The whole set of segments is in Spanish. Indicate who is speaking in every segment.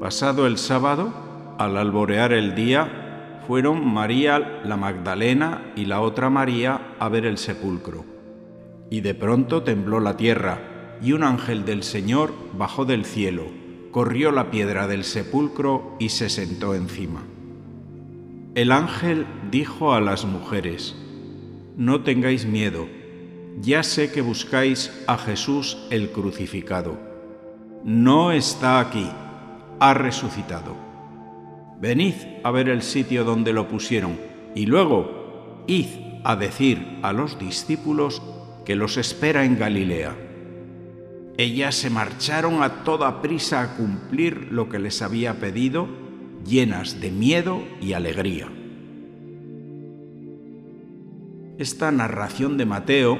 Speaker 1: Pasado el sábado, al alborear el día, fueron María la Magdalena y la otra María a ver el sepulcro. Y de pronto tembló la tierra, y un ángel del Señor bajó del cielo, corrió la piedra del sepulcro y se sentó encima. El ángel dijo a las mujeres, No tengáis miedo, ya sé que buscáis a Jesús el crucificado. No está aquí ha resucitado. Venid a ver el sitio donde lo pusieron y luego id a decir a los discípulos que los espera en Galilea. Ellas se marcharon a toda prisa a cumplir lo que les había pedido, llenas de miedo y alegría. Esta narración de Mateo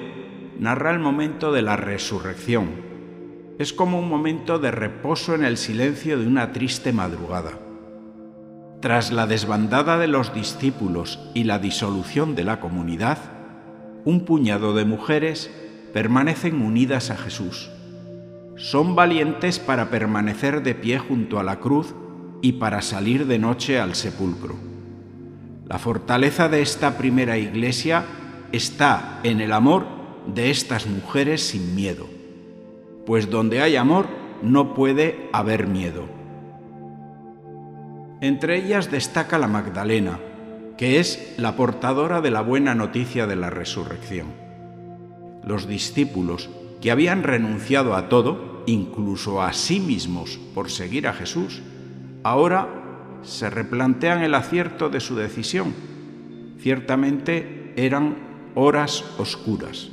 Speaker 1: narra el momento de la resurrección es como un momento de reposo en el silencio de una triste madrugada. Tras la desbandada de los discípulos y la disolución de la comunidad, un puñado de mujeres permanecen unidas a Jesús. Son valientes para permanecer de pie junto a la cruz y para salir de noche al sepulcro. La fortaleza de esta primera iglesia está en el amor de estas mujeres sin miedo pues donde hay amor no puede haber miedo. Entre ellas destaca la Magdalena, que es la portadora de la buena noticia de la resurrección. Los discípulos, que habían renunciado a todo, incluso a sí mismos, por seguir a Jesús, ahora se replantean el acierto de su decisión. Ciertamente eran horas oscuras.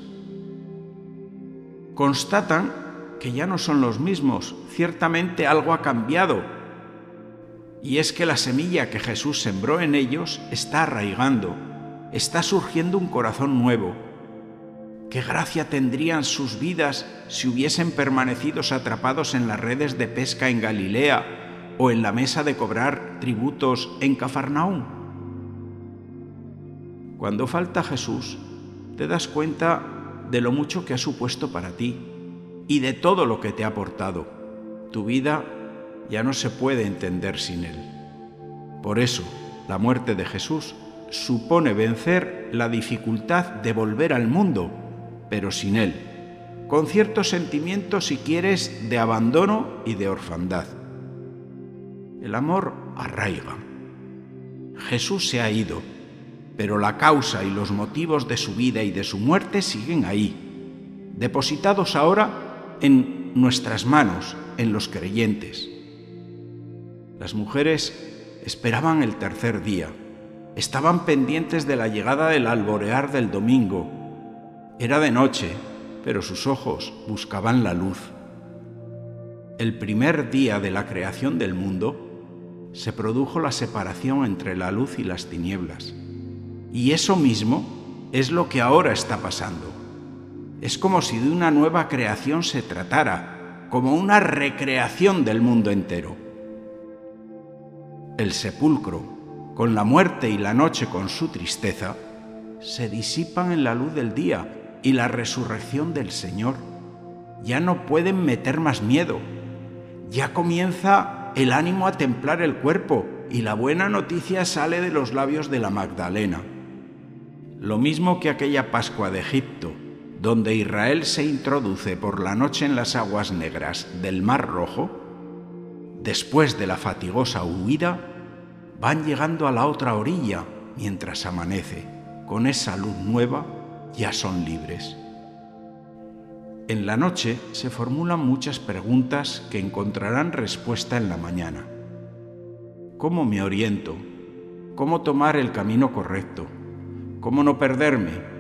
Speaker 1: Constatan que ya no son los mismos, ciertamente algo ha cambiado. Y es que la semilla que Jesús sembró en ellos está arraigando, está surgiendo un corazón nuevo. ¿Qué gracia tendrían sus vidas si hubiesen permanecido atrapados en las redes de pesca en Galilea o en la mesa de cobrar tributos en Cafarnaúm? Cuando falta Jesús, te das cuenta de lo mucho que ha supuesto para ti y de todo lo que te ha aportado. Tu vida ya no se puede entender sin Él. Por eso, la muerte de Jesús supone vencer la dificultad de volver al mundo, pero sin Él, con ciertos sentimientos, si quieres, de abandono y de orfandad. El amor arraiga. Jesús se ha ido, pero la causa y los motivos de su vida y de su muerte siguen ahí, depositados ahora en nuestras manos, en los creyentes. Las mujeres esperaban el tercer día, estaban pendientes de la llegada del alborear del domingo. Era de noche, pero sus ojos buscaban la luz. El primer día de la creación del mundo se produjo la separación entre la luz y las tinieblas. Y eso mismo es lo que ahora está pasando. Es como si de una nueva creación se tratara, como una recreación del mundo entero. El sepulcro, con la muerte y la noche con su tristeza, se disipan en la luz del día y la resurrección del Señor. Ya no pueden meter más miedo. Ya comienza el ánimo a templar el cuerpo y la buena noticia sale de los labios de la Magdalena. Lo mismo que aquella Pascua de Egipto, donde Israel se introduce por la noche en las aguas negras del Mar Rojo, después de la fatigosa huida, van llegando a la otra orilla mientras amanece. Con esa luz nueva ya son libres. En la noche se formulan muchas preguntas que encontrarán respuesta en la mañana. ¿Cómo me oriento? ¿Cómo tomar el camino correcto? ¿Cómo no perderme?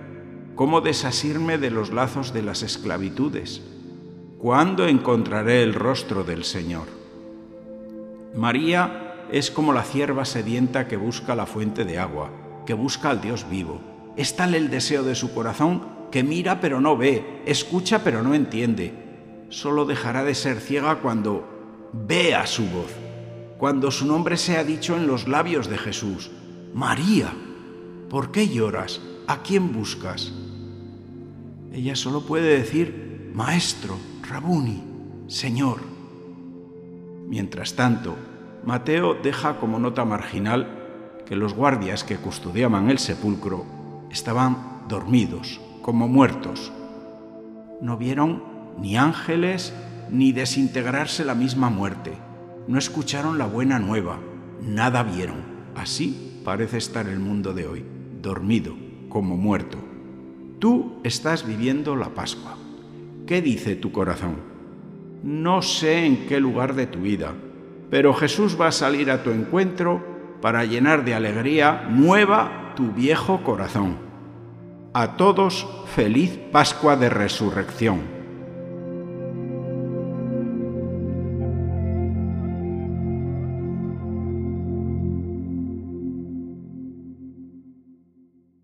Speaker 1: ¿Cómo desasirme de los lazos de las esclavitudes? ¿Cuándo encontraré el rostro del Señor? María es como la cierva sedienta que busca la fuente de agua, que busca al Dios vivo. Es tal el deseo de su corazón que mira pero no ve, escucha pero no entiende. Solo dejará de ser ciega cuando vea su voz, cuando su nombre sea dicho en los labios de Jesús. María, ¿por qué lloras? ¿A quién buscas? Ella solo puede decir, Maestro, Rabuni, Señor. Mientras tanto, Mateo deja como nota marginal que los guardias que custodiaban el sepulcro estaban dormidos, como muertos. No vieron ni ángeles ni desintegrarse la misma muerte. No escucharon la buena nueva. Nada vieron. Así parece estar el mundo de hoy, dormido, como muerto. Tú estás viviendo la Pascua. ¿Qué dice tu corazón? No sé en qué lugar de tu vida, pero Jesús va a salir a tu encuentro para llenar de alegría nueva tu viejo corazón. A todos feliz Pascua de Resurrección.